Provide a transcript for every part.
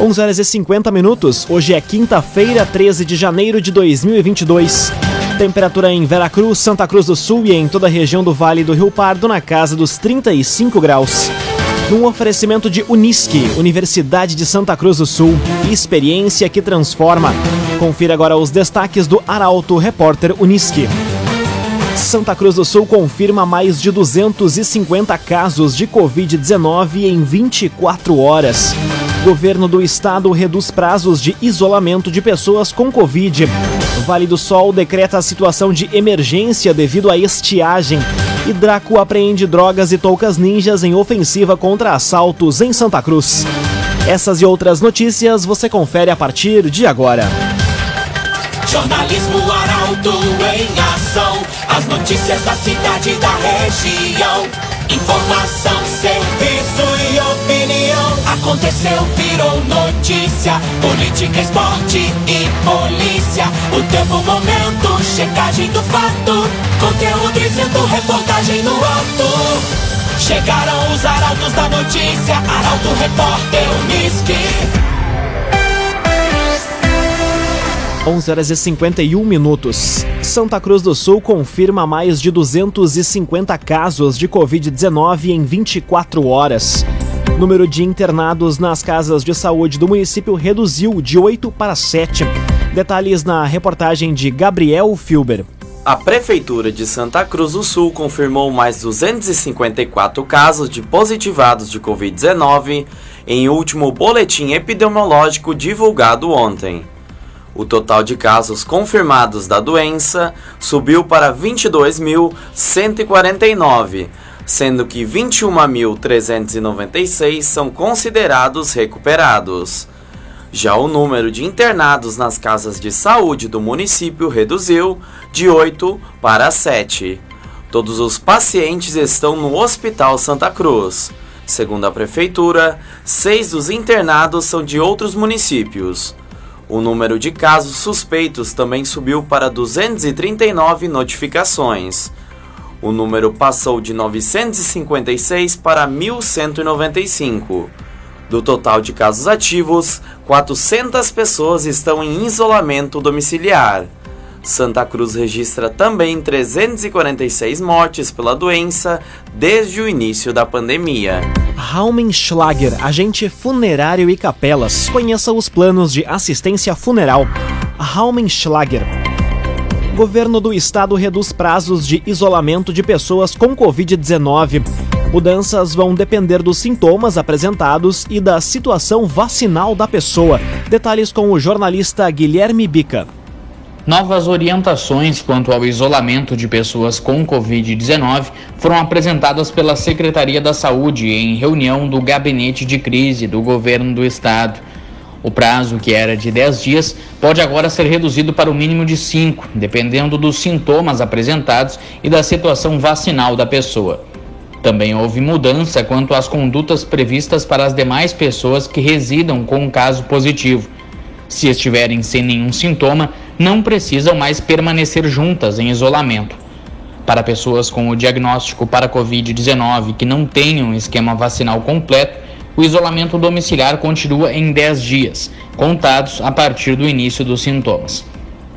11 horas e 50 minutos. Hoje é quinta-feira, 13 de janeiro de 2022. Temperatura em Veracruz, Santa Cruz do Sul e em toda a região do Vale do Rio Pardo na casa dos 35 graus. Num oferecimento de Unisque, Universidade de Santa Cruz do Sul, experiência que transforma. Confira agora os destaques do Arauto Repórter Unisque. Santa Cruz do Sul confirma mais de 250 casos de Covid-19 em 24 horas. Governo do Estado reduz prazos de isolamento de pessoas com Covid. Vale do Sol decreta a situação de emergência devido à estiagem. E Draco apreende drogas e toucas ninjas em ofensiva contra assaltos em Santa Cruz. Essas e outras notícias você confere a partir de agora. Jornalismo Arauto em ação. As notícias da cidade e da região. Informação, serviço. Aconteceu, virou notícia. Política, esporte e polícia. O tempo, momento, checagem do fato. Conteúdo dizendo, reportagem no ato. Chegaram os arautos da notícia. Arauto, repórter, Unisque. 11 horas e 51 minutos. Santa Cruz do Sul confirma mais de 250 casos de Covid-19 em 24 horas. Número de internados nas casas de saúde do município reduziu de 8 para 7. Detalhes na reportagem de Gabriel Filber. A Prefeitura de Santa Cruz do Sul confirmou mais 254 casos de positivados de Covid-19 em último boletim epidemiológico divulgado ontem. O total de casos confirmados da doença subiu para 22.149, sendo que 21.396 são considerados recuperados. Já o número de internados nas casas de saúde do município reduziu de 8 para 7. Todos os pacientes estão no Hospital Santa Cruz. Segundo a Prefeitura, seis dos internados são de outros municípios. O número de casos suspeitos também subiu para 239 notificações. O número passou de 956 para 1195. Do total de casos ativos, 400 pessoas estão em isolamento domiciliar. Santa Cruz registra também 346 mortes pela doença desde o início da pandemia. Raumenschlager, agente funerário e capelas. Conheça os planos de assistência funeral. Raumenschlager. Governo do estado reduz prazos de isolamento de pessoas com Covid-19. Mudanças vão depender dos sintomas apresentados e da situação vacinal da pessoa. Detalhes com o jornalista Guilherme Bica. Novas orientações quanto ao isolamento de pessoas com Covid-19 foram apresentadas pela Secretaria da Saúde em reunião do Gabinete de Crise do Governo do Estado. O prazo, que era de 10 dias, pode agora ser reduzido para o mínimo de 5, dependendo dos sintomas apresentados e da situação vacinal da pessoa. Também houve mudança quanto às condutas previstas para as demais pessoas que residam com um caso positivo. Se estiverem sem nenhum sintoma, não precisam mais permanecer juntas em isolamento. Para pessoas com o diagnóstico para Covid-19 que não tenham esquema vacinal completo, o isolamento domiciliar continua em 10 dias, contados a partir do início dos sintomas.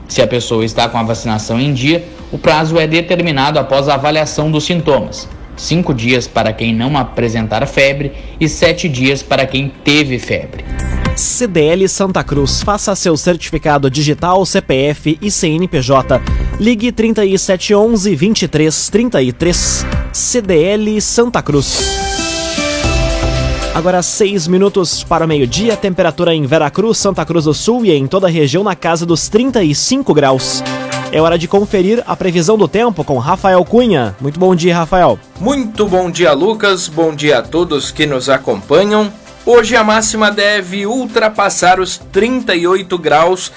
Se a pessoa está com a vacinação em dia, o prazo é determinado após a avaliação dos sintomas. Cinco dias para quem não apresentar febre e sete dias para quem teve febre. CDL Santa Cruz. Faça seu certificado digital, CPF e CNPJ. Ligue 3711 2333. CDL Santa Cruz. Agora seis minutos para o meio-dia, temperatura em Veracruz, Santa Cruz do Sul e em toda a região na casa dos 35 graus. É hora de conferir a previsão do tempo com Rafael Cunha. Muito bom dia, Rafael. Muito bom dia, Lucas. Bom dia a todos que nos acompanham. Hoje a máxima deve ultrapassar os 38 graus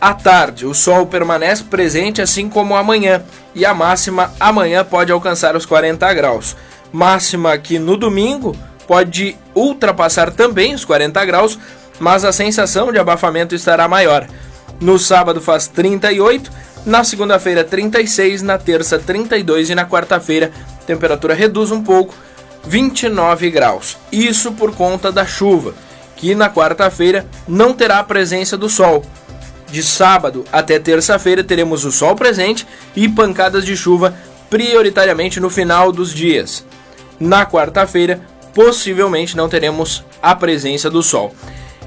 à tarde. O sol permanece presente assim como amanhã e a máxima amanhã pode alcançar os 40 graus. Máxima que no domingo pode ultrapassar também os 40 graus, mas a sensação de abafamento estará maior. No sábado faz 38, na segunda-feira 36, na terça 32 e na quarta-feira temperatura reduz um pouco 29 graus. Isso por conta da chuva. que na quarta-feira não terá a presença do sol. De sábado até terça-feira teremos o sol presente e pancadas de chuva prioritariamente no final dos dias. Na quarta-feira, possivelmente não teremos a presença do sol.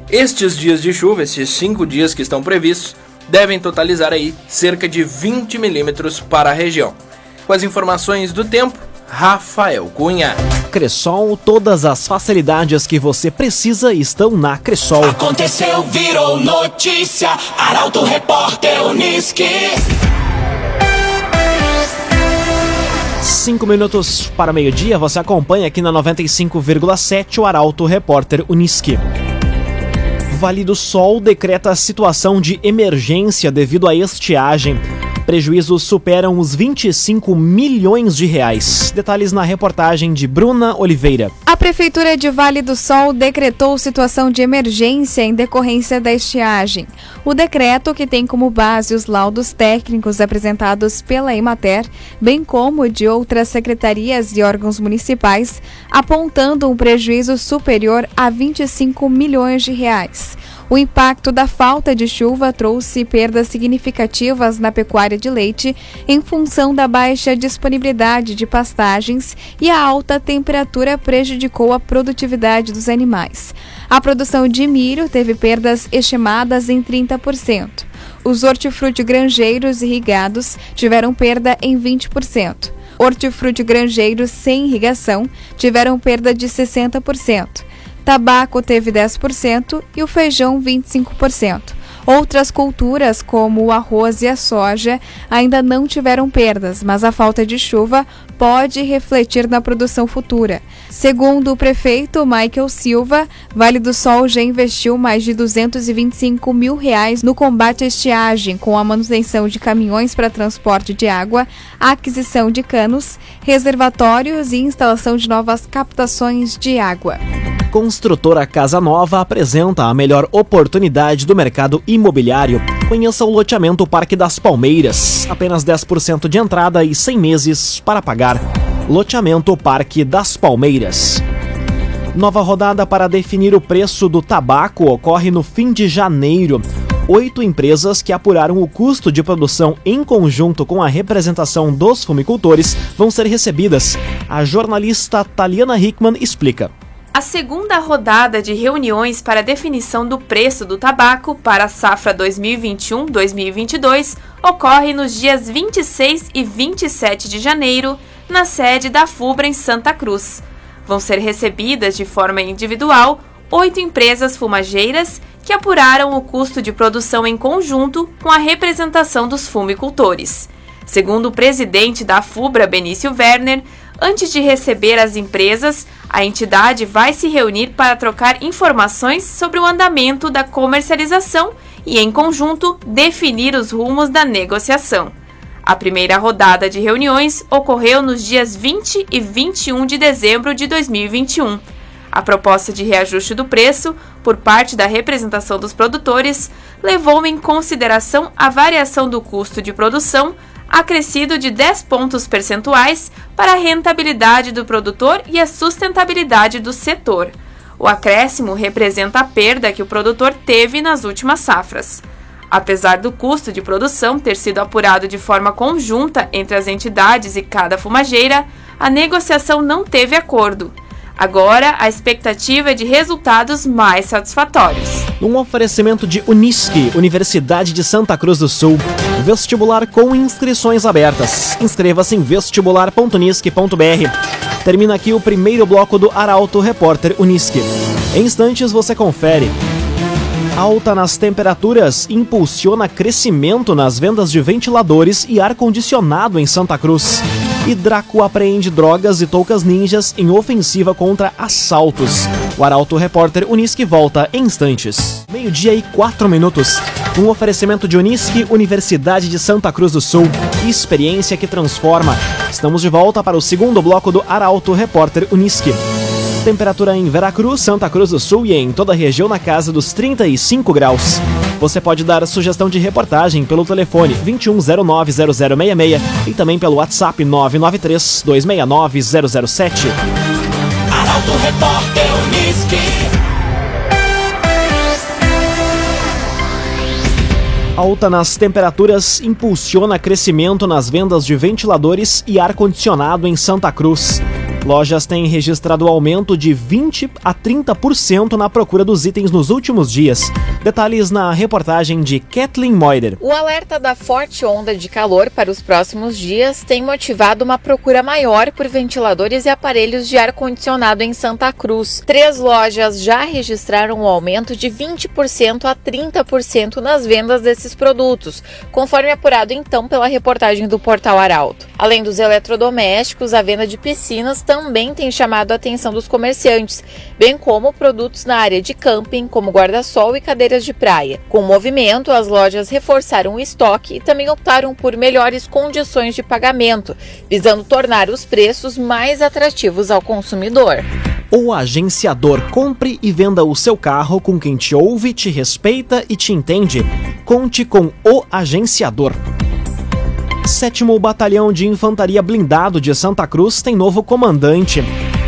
Estes dias de chuva, esses cinco dias que estão previstos, devem totalizar aí cerca de 20 milímetros para a região. Com as informações do tempo, Rafael Cunha. Cressol, todas as facilidades que você precisa estão na Cressol. Aconteceu, virou notícia. Arauto Repórter Uniski. Cinco minutos para meio-dia, você acompanha aqui na 95,7 o Arauto Repórter Uniski. Vale do Sol decreta situação de emergência devido à estiagem. Prejuízos superam os 25 milhões de reais. Detalhes na reportagem de Bruna Oliveira. Prefeitura de Vale do Sol decretou situação de emergência em decorrência da estiagem. O decreto, que tem como base os laudos técnicos apresentados pela Emater, bem como de outras secretarias e órgãos municipais, apontando um prejuízo superior a 25 milhões de reais. O impacto da falta de chuva trouxe perdas significativas na pecuária de leite em função da baixa disponibilidade de pastagens e a alta temperatura prejudicou a produtividade dos animais. A produção de milho teve perdas estimadas em 30%. Os hortifruti granjeiros irrigados tiveram perda em 20%. Hortifruti granjeiros sem irrigação tiveram perda de 60% tabaco teve 10% e o feijão 25%. Outras culturas, como o arroz e a soja, ainda não tiveram perdas, mas a falta de chuva pode refletir na produção futura. Segundo o prefeito Michael Silva, Vale do Sol já investiu mais de 225 mil reais no combate à estiagem, com a manutenção de caminhões para transporte de água, aquisição de canos, reservatórios e instalação de novas captações de água. Construtora Casa Nova apresenta a melhor oportunidade do mercado imobiliário. Conheça o loteamento Parque das Palmeiras. Apenas 10% de entrada e 100 meses para pagar. Loteamento Parque das Palmeiras. Nova rodada para definir o preço do tabaco ocorre no fim de janeiro. Oito empresas que apuraram o custo de produção em conjunto com a representação dos fumicultores vão ser recebidas. A jornalista Taliana Hickman explica. A segunda rodada de reuniões para definição do preço do tabaco para a safra 2021-2022 ocorre nos dias 26 e 27 de janeiro, na sede da FUBRA em Santa Cruz. Vão ser recebidas de forma individual oito empresas fumageiras que apuraram o custo de produção em conjunto com a representação dos fumicultores. Segundo o presidente da FUBRA, Benício Werner, antes de receber as empresas, a entidade vai se reunir para trocar informações sobre o andamento da comercialização e, em conjunto, definir os rumos da negociação. A primeira rodada de reuniões ocorreu nos dias 20 e 21 de dezembro de 2021. A proposta de reajuste do preço, por parte da representação dos produtores, levou em consideração a variação do custo de produção acrescido de 10 pontos percentuais para a rentabilidade do produtor e a sustentabilidade do setor. O acréscimo representa a perda que o produtor teve nas últimas safras. Apesar do custo de produção ter sido apurado de forma conjunta entre as entidades e cada fumageira, a negociação não teve acordo. Agora, a expectativa é de resultados mais satisfatórios. Um oferecimento de Unisque, Universidade de Santa Cruz do Sul. Vestibular com inscrições abertas. Inscreva-se em vestibular.unisque.br. Termina aqui o primeiro bloco do Arauto Repórter Unisque. Em instantes você confere. Alta nas temperaturas impulsiona crescimento nas vendas de ventiladores e ar-condicionado em Santa Cruz. E Draco apreende drogas e toucas ninjas em ofensiva contra assaltos. O Arauto Repórter Unisque volta em instantes. Meio-dia e quatro minutos. Um oferecimento de Unisque, Universidade de Santa Cruz do Sul. Experiência que transforma. Estamos de volta para o segundo bloco do Arauto Repórter Unisque. Temperatura em Veracruz, Santa Cruz do Sul e em toda a região na casa dos 35 graus. Você pode dar sugestão de reportagem pelo telefone 21090066 e também pelo WhatsApp 993 269 007. Arauto Repórter Unisque. Alta nas temperaturas impulsiona crescimento nas vendas de ventiladores e ar-condicionado em Santa Cruz. Lojas têm registrado aumento de 20 a 30% na procura dos itens nos últimos dias. Detalhes na reportagem de Kathleen Moider. O alerta da forte onda de calor para os próximos dias tem motivado uma procura maior por ventiladores e aparelhos de ar-condicionado em Santa Cruz. Três lojas já registraram um aumento de 20% a 30% nas vendas desses produtos, conforme apurado então pela reportagem do Portal Arauto. Além dos eletrodomésticos, a venda de piscinas também tem chamado a atenção dos comerciantes, bem como produtos na área de camping, como guarda-sol e cadeiras de praia. Com o movimento, as lojas reforçaram o estoque e também optaram por melhores condições de pagamento, visando tornar os preços mais atrativos ao consumidor. O agenciador compre e venda o seu carro com quem te ouve, te respeita e te entende. Conte com o agenciador. Sétimo Batalhão de Infantaria Blindado de Santa Cruz tem novo comandante.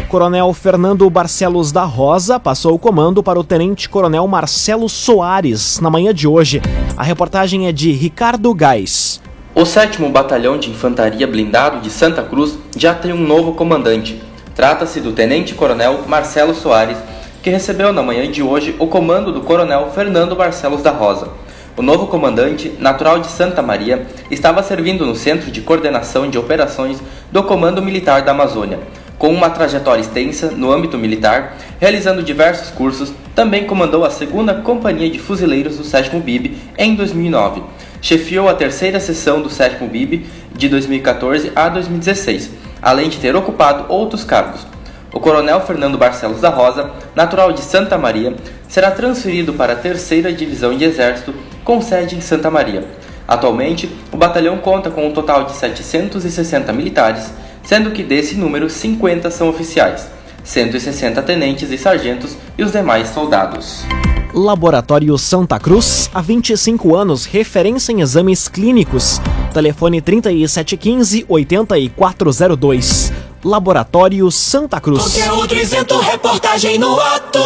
Coronel Fernando Barcelos da Rosa passou o comando para o Tenente Coronel Marcelo Soares na manhã de hoje. A reportagem é de Ricardo Gás. O 7 Batalhão de Infantaria Blindado de Santa Cruz já tem um novo comandante. Trata-se do Tenente Coronel Marcelo Soares, que recebeu na manhã de hoje o comando do Coronel Fernando Barcelos da Rosa. O novo comandante, natural de Santa Maria, estava servindo no Centro de Coordenação de Operações do Comando Militar da Amazônia. Com uma trajetória extensa no âmbito militar, realizando diversos cursos, também comandou a 2 Companhia de Fuzileiros do 7 BIB em 2009. Chefiou a terceira seção do 7 BIB de 2014 a 2016, além de ter ocupado outros cargos. O coronel Fernando Barcelos da Rosa, natural de Santa Maria, será transferido para a terceira Divisão de Exército com sede em Santa Maria. Atualmente, o batalhão conta com um total de 760 militares, sendo que desse número 50 são oficiais, 160 tenentes e sargentos e os demais soldados. Laboratório Santa Cruz, há 25 anos, referência em exames clínicos. Telefone 3715 8402. Laboratório Santa Cruz. Conteúdo isento, reportagem no ato.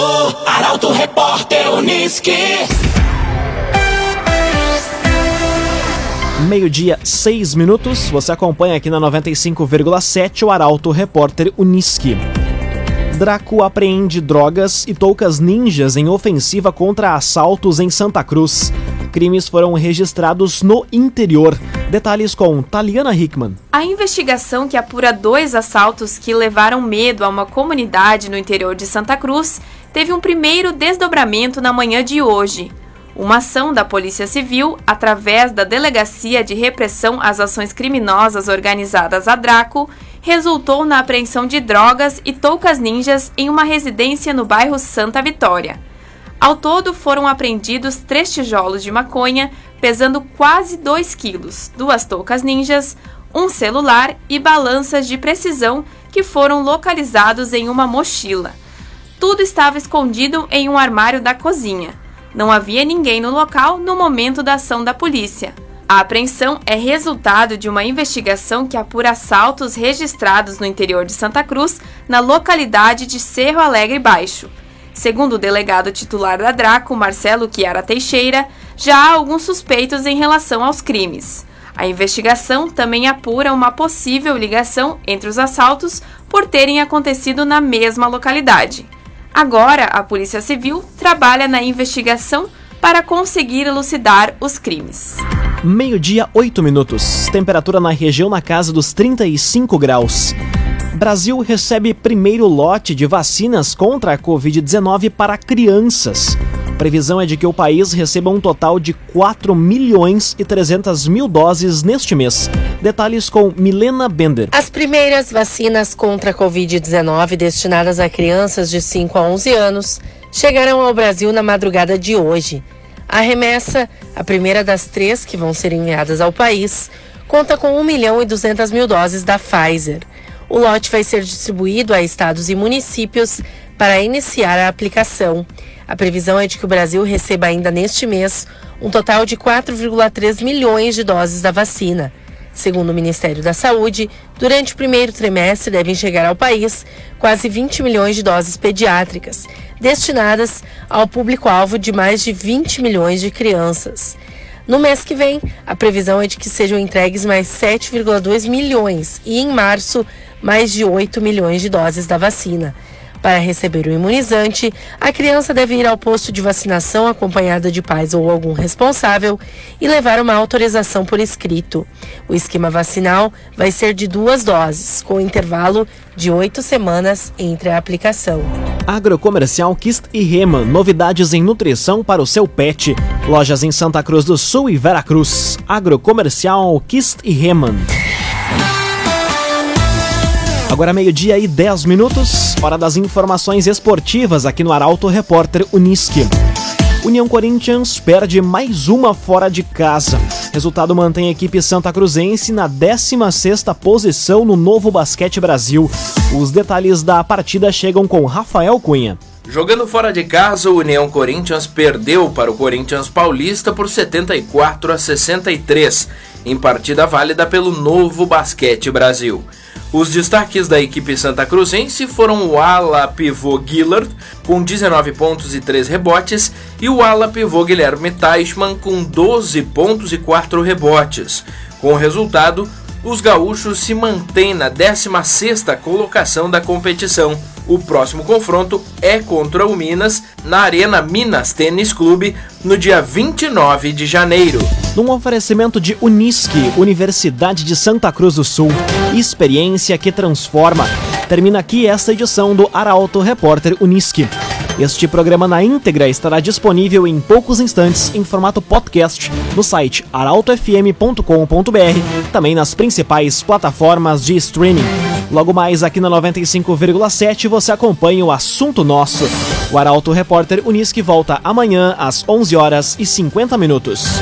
Arauto Repórter Uniski. Meio-dia, seis minutos. Você acompanha aqui na 95,7 o Arauto Repórter Uniski. Draco apreende drogas e toucas ninjas em ofensiva contra assaltos em Santa Cruz. Crimes foram registrados no interior. Detalhes com Taliana Hickman. A investigação que apura dois assaltos que levaram medo a uma comunidade no interior de Santa Cruz teve um primeiro desdobramento na manhã de hoje. Uma ação da Polícia Civil, através da Delegacia de Repressão às Ações Criminosas Organizadas a Draco, resultou na apreensão de drogas e toucas ninjas em uma residência no bairro Santa Vitória. Ao todo foram apreendidos três tijolos de maconha, pesando quase 2 quilos, duas toucas ninjas, um celular e balanças de precisão que foram localizados em uma mochila. Tudo estava escondido em um armário da cozinha. Não havia ninguém no local no momento da ação da polícia. A apreensão é resultado de uma investigação que apura assaltos registrados no interior de Santa Cruz, na localidade de Cerro Alegre Baixo. Segundo o delegado titular da Draco, Marcelo Chiara Teixeira, já há alguns suspeitos em relação aos crimes. A investigação também apura uma possível ligação entre os assaltos por terem acontecido na mesma localidade. Agora, a Polícia Civil trabalha na investigação para conseguir elucidar os crimes. Meio-dia, 8 minutos. Temperatura na região na casa dos 35 graus. Brasil recebe primeiro lote de vacinas contra a Covid-19 para crianças. Previsão é de que o país receba um total de 4 milhões e 300 mil doses neste mês. Detalhes com Milena Bender. As primeiras vacinas contra a Covid-19 destinadas a crianças de 5 a 11 anos chegarão ao Brasil na madrugada de hoje. A remessa, a primeira das três que vão ser enviadas ao país, conta com 1 milhão e 200 mil doses da Pfizer. O lote vai ser distribuído a estados e municípios para iniciar a aplicação. A previsão é de que o Brasil receba ainda neste mês um total de 4,3 milhões de doses da vacina. Segundo o Ministério da Saúde, durante o primeiro trimestre devem chegar ao país quase 20 milhões de doses pediátricas, destinadas ao público-alvo de mais de 20 milhões de crianças. No mês que vem, a previsão é de que sejam entregues mais 7,2 milhões e em março, mais de 8 milhões de doses da vacina. Para receber o imunizante, a criança deve ir ao posto de vacinação acompanhada de pais ou algum responsável e levar uma autorização por escrito. O esquema vacinal vai ser de duas doses, com intervalo de oito semanas entre a aplicação. Agrocomercial Kist e Reman, novidades em nutrição para o seu pet. Lojas em Santa Cruz do Sul e Veracruz. Agrocomercial Kist e Reman. Agora meio-dia e 10 minutos, hora das informações esportivas aqui no Arauto Repórter Uniski. União Corinthians perde mais uma fora de casa. Resultado mantém a equipe santa cruzense na 16ª posição no Novo Basquete Brasil. Os detalhes da partida chegam com Rafael Cunha. Jogando fora de casa, o União Corinthians perdeu para o Corinthians Paulista por 74 a 63, em partida válida pelo Novo Basquete Brasil. Os destaques da equipe santa cruzense foram o ala pivô Gillard, com 19 pontos e 3 rebotes, e o ala pivô Guilherme Teichmann, com 12 pontos e 4 rebotes. Com o resultado, os gaúchos se mantêm na 16ª colocação da competição. O próximo confronto é contra o Minas, na Arena Minas Tênis Clube, no dia 29 de janeiro. Num oferecimento de Unisque, Universidade de Santa Cruz do Sul, experiência que transforma. Termina aqui esta edição do Arauto Repórter Unisque. Este programa na íntegra estará disponível em poucos instantes em formato podcast no site arautofm.com.br, também nas principais plataformas de streaming. Logo mais aqui na 95,7 você acompanha o assunto nosso. O Arauto Repórter Unisque volta amanhã às 11 horas e 50 minutos.